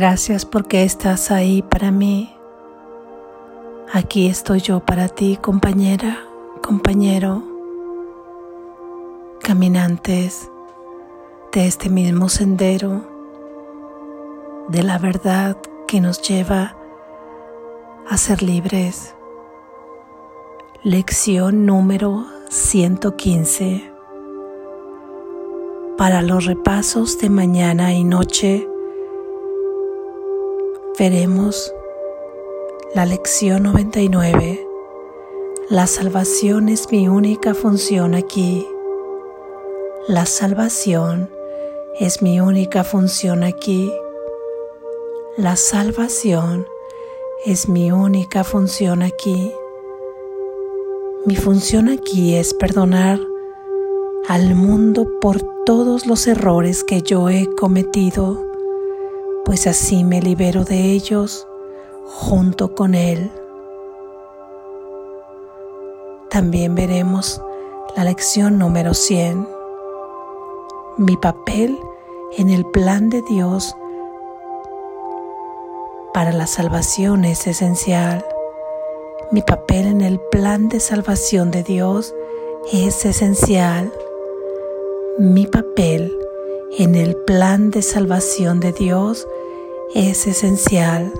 Gracias porque estás ahí para mí. Aquí estoy yo para ti, compañera, compañero, caminantes de este mismo sendero de la verdad que nos lleva a ser libres. Lección número 115. Para los repasos de mañana y noche, veremos la lección 99. La salvación es mi única función aquí. La salvación es mi única función aquí. La salvación es mi única función aquí. Mi función aquí es perdonar al mundo por todos los errores que yo he cometido, pues así me libero de ellos junto con Él. También veremos la lección número 100. Mi papel en el plan de Dios para la salvación es esencial. Mi papel en el plan de salvación de Dios es esencial. Mi papel en el plan de salvación de Dios es esencial.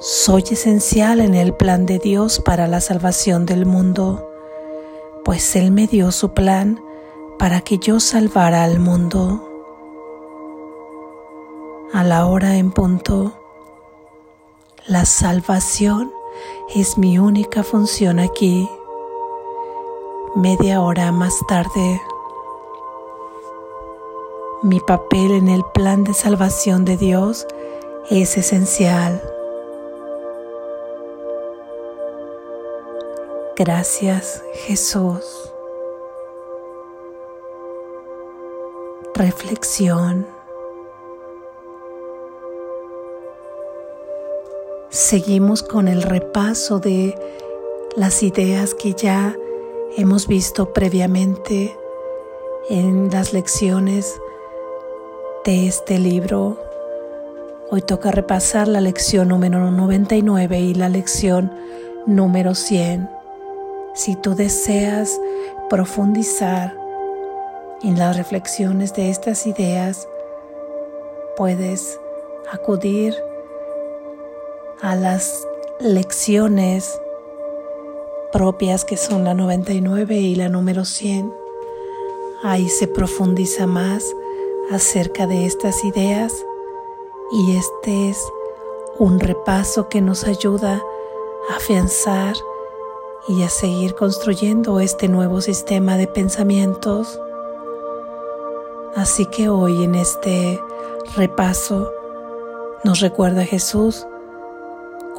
Soy esencial en el plan de Dios para la salvación del mundo, pues Él me dio su plan para que yo salvara al mundo. A la hora en punto, la salvación es mi única función aquí. Media hora más tarde, mi papel en el plan de salvación de Dios es esencial. Gracias Jesús. Reflexión. seguimos con el repaso de las ideas que ya hemos visto previamente en las lecciones de este libro. Hoy toca repasar la lección número 99 y la lección número 100. Si tú deseas profundizar en las reflexiones de estas ideas, puedes acudir a las lecciones propias que son la 99 y la número 100. Ahí se profundiza más acerca de estas ideas y este es un repaso que nos ayuda a afianzar y a seguir construyendo este nuevo sistema de pensamientos. Así que hoy en este repaso nos recuerda Jesús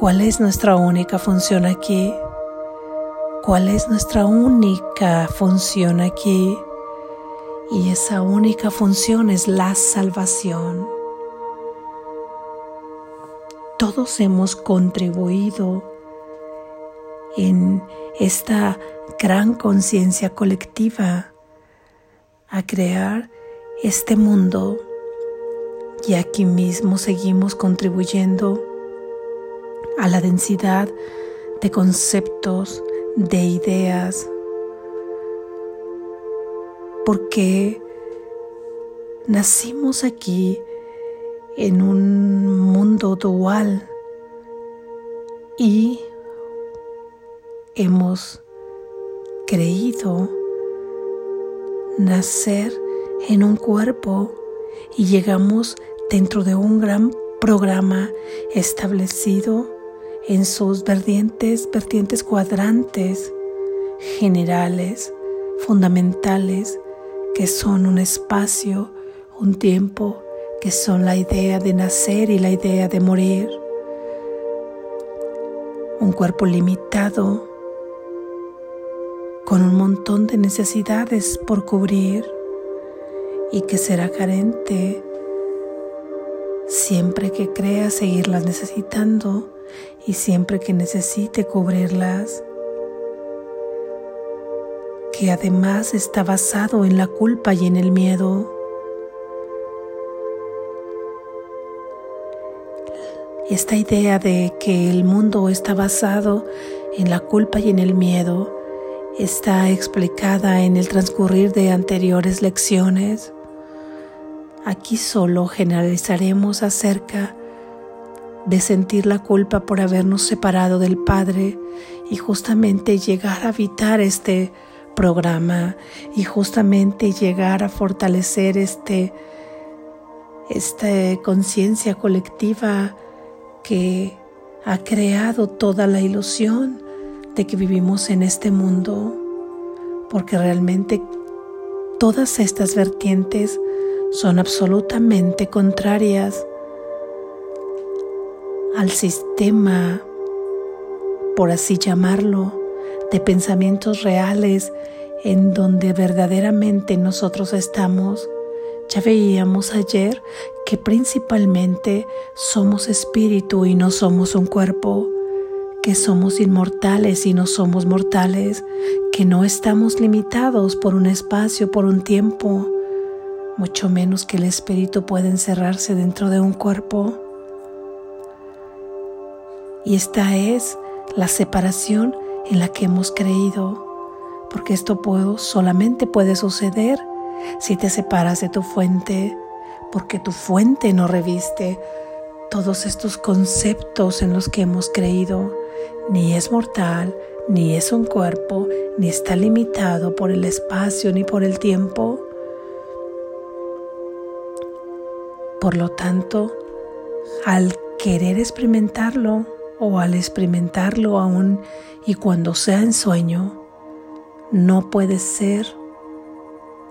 ¿Cuál es nuestra única función aquí? ¿Cuál es nuestra única función aquí? Y esa única función es la salvación. Todos hemos contribuido en esta gran conciencia colectiva a crear este mundo y aquí mismo seguimos contribuyendo a la densidad de conceptos, de ideas, porque nacimos aquí en un mundo dual y hemos creído nacer en un cuerpo y llegamos dentro de un gran programa establecido en sus vertientes, vertientes cuadrantes generales, fundamentales, que son un espacio, un tiempo, que son la idea de nacer y la idea de morir. Un cuerpo limitado, con un montón de necesidades por cubrir y que será carente siempre que crea seguirlas necesitando y siempre que necesite cubrirlas, que además está basado en la culpa y en el miedo. esta idea de que el mundo está basado en la culpa y en el miedo está explicada en el transcurrir de anteriores lecciones. Aquí solo generalizaremos acerca de sentir la culpa por habernos separado del Padre y justamente llegar a habitar este programa y justamente llegar a fortalecer este esta conciencia colectiva que ha creado toda la ilusión de que vivimos en este mundo, porque realmente todas estas vertientes son absolutamente contrarias al sistema, por así llamarlo, de pensamientos reales en donde verdaderamente nosotros estamos. Ya veíamos ayer que principalmente somos espíritu y no somos un cuerpo, que somos inmortales y no somos mortales, que no estamos limitados por un espacio, por un tiempo, mucho menos que el espíritu puede encerrarse dentro de un cuerpo. Y esta es la separación en la que hemos creído, porque esto solamente puede suceder si te separas de tu fuente, porque tu fuente no reviste todos estos conceptos en los que hemos creído, ni es mortal, ni es un cuerpo, ni está limitado por el espacio ni por el tiempo. Por lo tanto, al querer experimentarlo, o al experimentarlo aún y cuando sea en sueño, no puede ser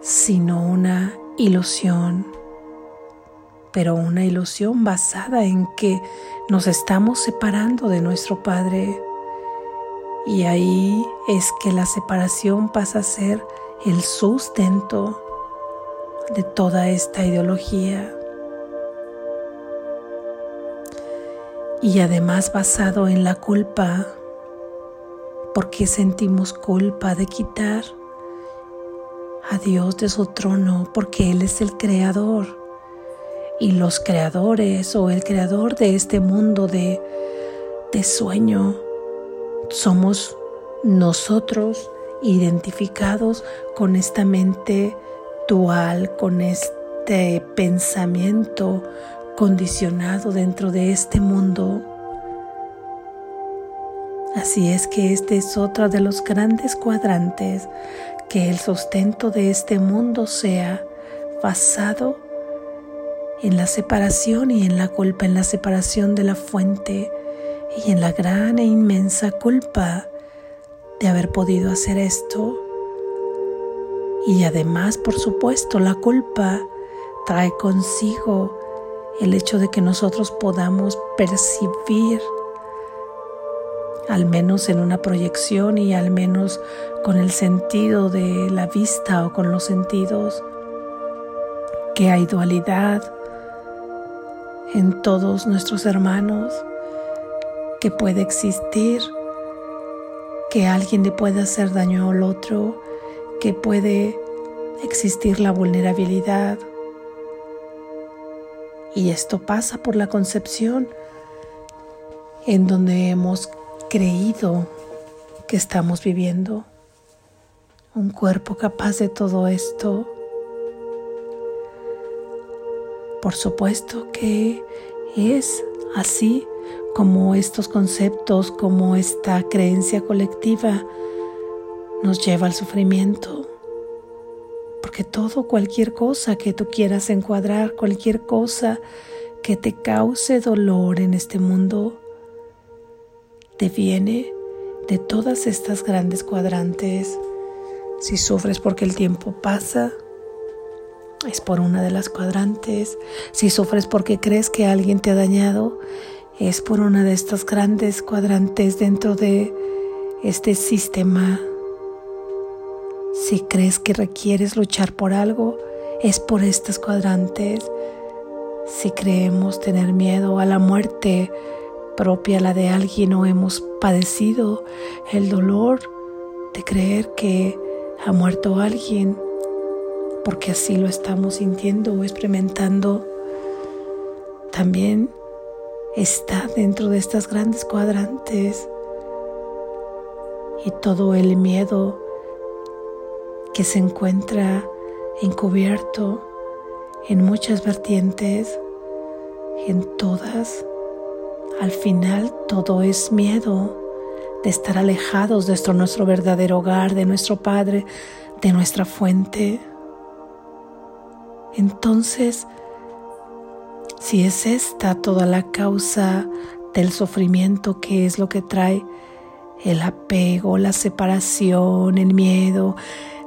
sino una ilusión, pero una ilusión basada en que nos estamos separando de nuestro Padre. Y ahí es que la separación pasa a ser el sustento de toda esta ideología. Y además basado en la culpa, porque sentimos culpa de quitar a Dios de su trono, porque Él es el creador. Y los creadores o el creador de este mundo de, de sueño somos nosotros identificados con esta mente dual, con este pensamiento condicionado dentro de este mundo. Así es que este es otro de los grandes cuadrantes, que el sustento de este mundo sea basado en la separación y en la culpa, en la separación de la fuente y en la gran e inmensa culpa de haber podido hacer esto. Y además, por supuesto, la culpa trae consigo el hecho de que nosotros podamos percibir, al menos en una proyección y al menos con el sentido de la vista o con los sentidos, que hay dualidad en todos nuestros hermanos, que puede existir, que alguien le puede hacer daño al otro, que puede existir la vulnerabilidad, y esto pasa por la concepción en donde hemos creído que estamos viviendo. Un cuerpo capaz de todo esto. Por supuesto que es así como estos conceptos, como esta creencia colectiva nos lleva al sufrimiento porque todo, cualquier cosa que tú quieras encuadrar, cualquier cosa que te cause dolor en este mundo, te viene de todas estas grandes cuadrantes. Si sufres porque el tiempo pasa, es por una de las cuadrantes. Si sufres porque crees que alguien te ha dañado, es por una de estas grandes cuadrantes dentro de este sistema si crees que requieres luchar por algo, es por estos cuadrantes. Si creemos tener miedo a la muerte propia, la de alguien, o hemos padecido el dolor de creer que ha muerto alguien, porque así lo estamos sintiendo o experimentando, también está dentro de estas grandes cuadrantes y todo el miedo que se encuentra encubierto en muchas vertientes, en todas. Al final todo es miedo de estar alejados de nuestro, nuestro verdadero hogar, de nuestro Padre, de nuestra fuente. Entonces, si es esta toda la causa del sufrimiento, que es lo que trae el apego, la separación, el miedo,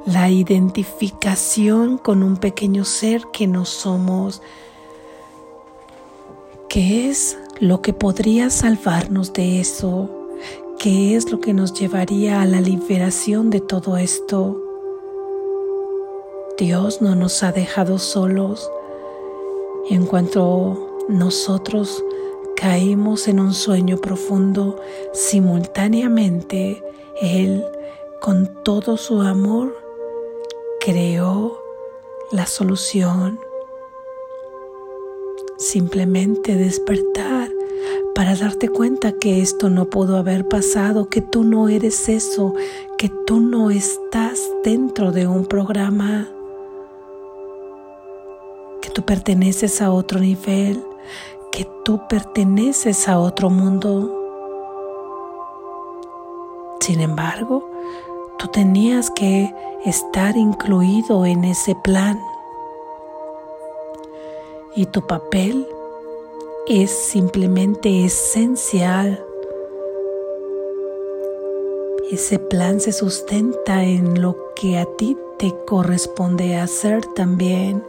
la identificación con un pequeño ser que no somos, ¿qué es lo que podría salvarnos de eso? ¿Qué es lo que nos llevaría a la liberación de todo esto? Dios no nos ha dejado solos. En cuanto nosotros caímos en un sueño profundo, simultáneamente Él, con todo su amor, creó la solución. Simplemente despertar para darte cuenta que esto no pudo haber pasado, que tú no eres eso, que tú no estás dentro de un programa, que tú perteneces a otro nivel, que tú perteneces a otro mundo. Sin embargo, tú tenías que estar incluido en ese plan. Y tu papel es simplemente esencial. Ese plan se sustenta en lo que a ti te corresponde hacer también.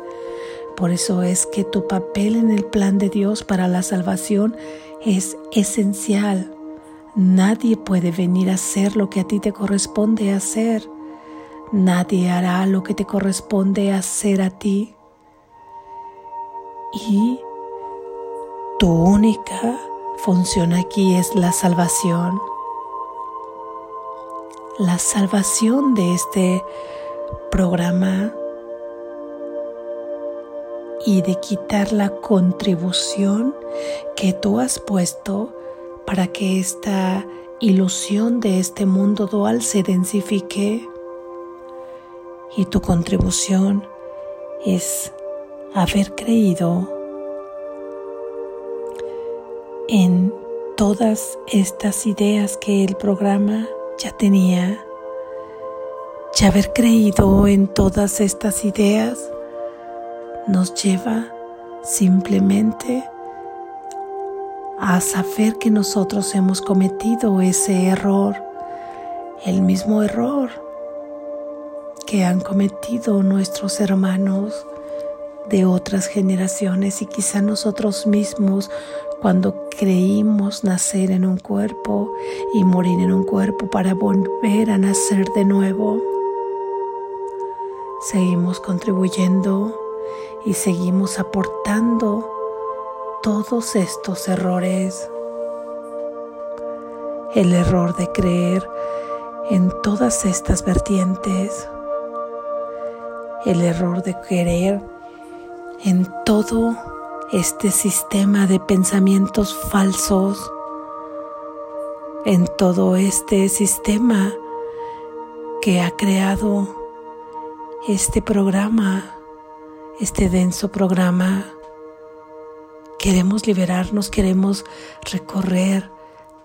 Por eso es que tu papel en el plan de Dios para la salvación es esencial. Nadie puede venir a hacer lo que a ti te corresponde hacer. Nadie hará lo que te corresponde hacer a ti. Y tu única función aquí es la salvación. La salvación de este programa y de quitar la contribución que tú has puesto para que esta ilusión de este mundo dual se densifique. Y tu contribución es haber creído en todas estas ideas que el programa ya tenía, y haber creído en todas estas ideas nos lleva simplemente a saber que nosotros hemos cometido ese error, el mismo error que han cometido nuestros hermanos de otras generaciones y quizá nosotros mismos cuando creímos nacer en un cuerpo y morir en un cuerpo para volver a nacer de nuevo. Seguimos contribuyendo y seguimos aportando todos estos errores. El error de creer en todas estas vertientes el error de querer en todo este sistema de pensamientos falsos, en todo este sistema que ha creado este programa, este denso programa. Queremos liberarnos, queremos recorrer,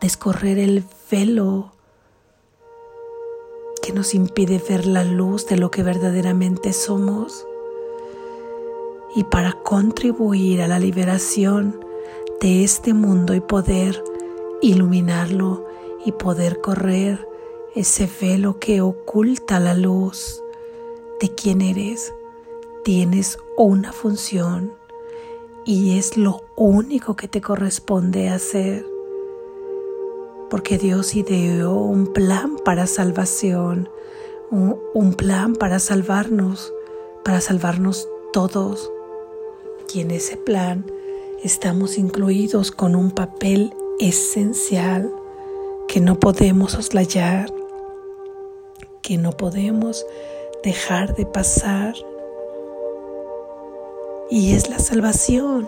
descorrer el velo que nos impide ver la luz de lo que verdaderamente somos. Y para contribuir a la liberación de este mundo y poder iluminarlo y poder correr ese velo que oculta la luz de quién eres, tienes una función y es lo único que te corresponde hacer porque Dios ideó un plan para salvación, un, plan para salvarnos, para salvarnos todos. Y en ese plan estamos incluidos con un papel esencial que no podemos oslayar, que no podemos dejar de pasar. Y es la salvación.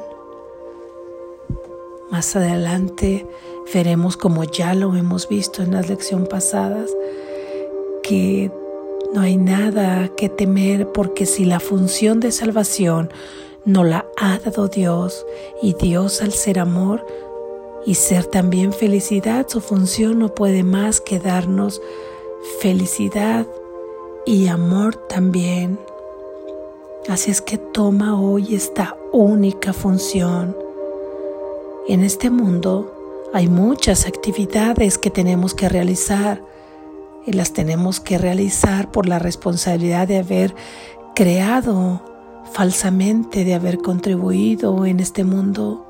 más adelante veremos, como ya lo hemos visto en las lecciones pasadas, que no hay nada que temer porque si la función de salvación no la ha dado Dios y Dios al ser amor y ser también felicidad, su función no puede más que darnos felicidad y amor también. Así es que toma hoy esta única función. En este mundo hay muchas actividades que tenemos que realizar y las tenemos que realizar por la responsabilidad de haber creado falsamente, de haber contribuido en este mundo,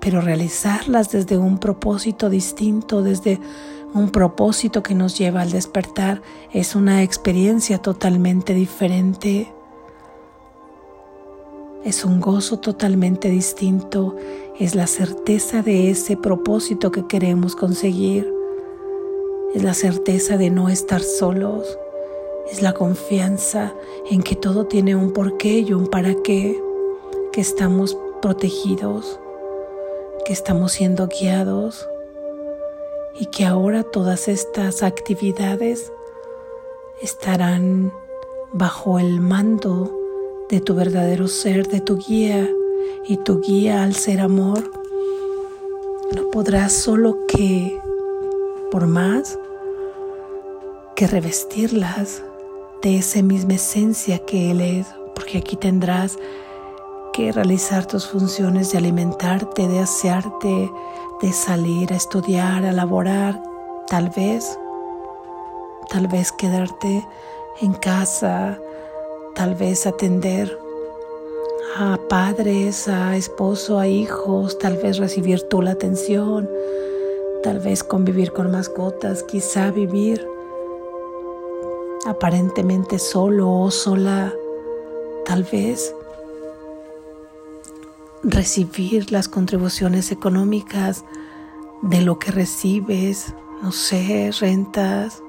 pero realizarlas desde un propósito distinto, desde un propósito que nos lleva al despertar, es una experiencia totalmente diferente. Es un gozo totalmente distinto, es la certeza de ese propósito que queremos conseguir, es la certeza de no estar solos, es la confianza en que todo tiene un porqué y un para qué, que estamos protegidos, que estamos siendo guiados. Y que ahora todas estas actividades estarán bajo el mando de tu verdadero ser, de tu guía y tu guía al ser amor. No podrás solo que, por más, que revestirlas de esa misma esencia que Él es, porque aquí tendrás que realizar tus funciones de alimentarte, de asearte, de salir a estudiar, a laborar, tal vez, tal vez quedarte en casa, tal vez atender a padres, a esposo, a hijos, tal vez recibir tú la atención, tal vez convivir con mascotas, quizá vivir aparentemente solo o sola, tal vez recibir las contribuciones económicas de lo que recibes, no sé, rentas,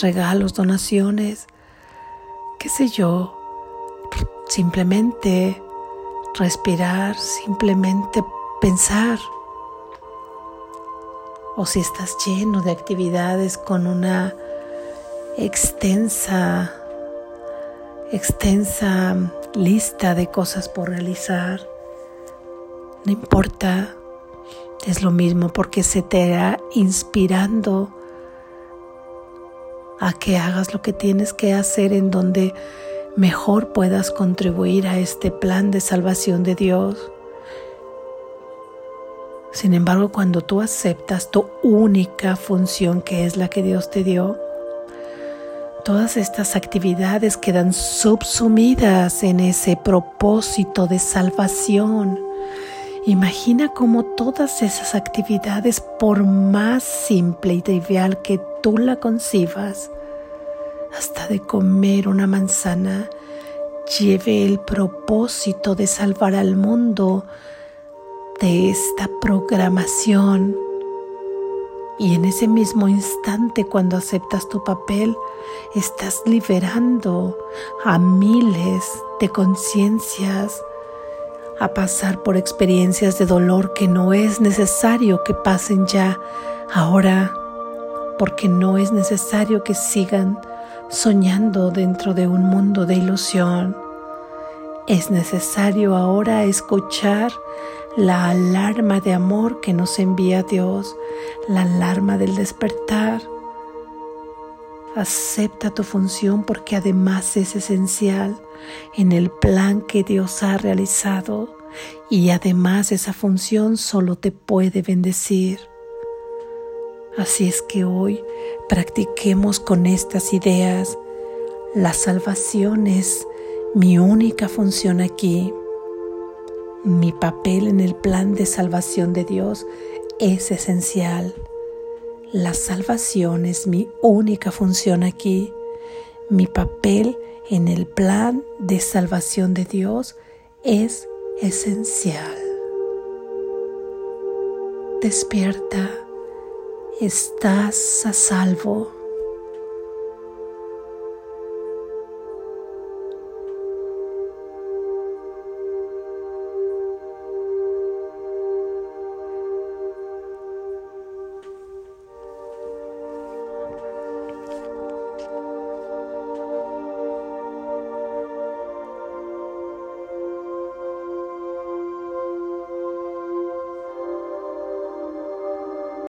regalos, donaciones, qué sé yo, simplemente respirar, simplemente pensar. O si estás lleno de actividades con una extensa, extensa lista de cosas por realizar no importa, es lo mismo porque se te irá inspirando a que hagas lo que tienes que hacer en donde mejor puedas contribuir a este plan de salvación de Dios. Sin embargo, cuando tú aceptas tu única función que es la que Dios te dio, todas estas actividades quedan subsumidas en ese propósito de salvación Imagina cómo todas esas actividades, por más simple y trivial que tú la concibas, hasta de comer una manzana, lleve el propósito de salvar al mundo de esta programación. Y en ese mismo instante, cuando aceptas tu papel, estás liberando a miles de conciencias a pasar por experiencias de dolor que no es necesario que pasen ya ahora, porque no es necesario que sigan soñando dentro de un mundo de ilusión. Es necesario ahora escuchar la alarma de amor que nos envía Dios, la alarma del despertar. Acepta tu función porque además es esencial en el plan que Dios ha realizado y además esa función solo te puede bendecir. Así es que hoy practiquemos con estas ideas. La salvación es mi única función aquí. Mi papel en el plan de salvación de Dios es esencial. La salvación es mi única función aquí. Mi papel en el plan de salvación de Dios es esencial. Despierta, estás a salvo.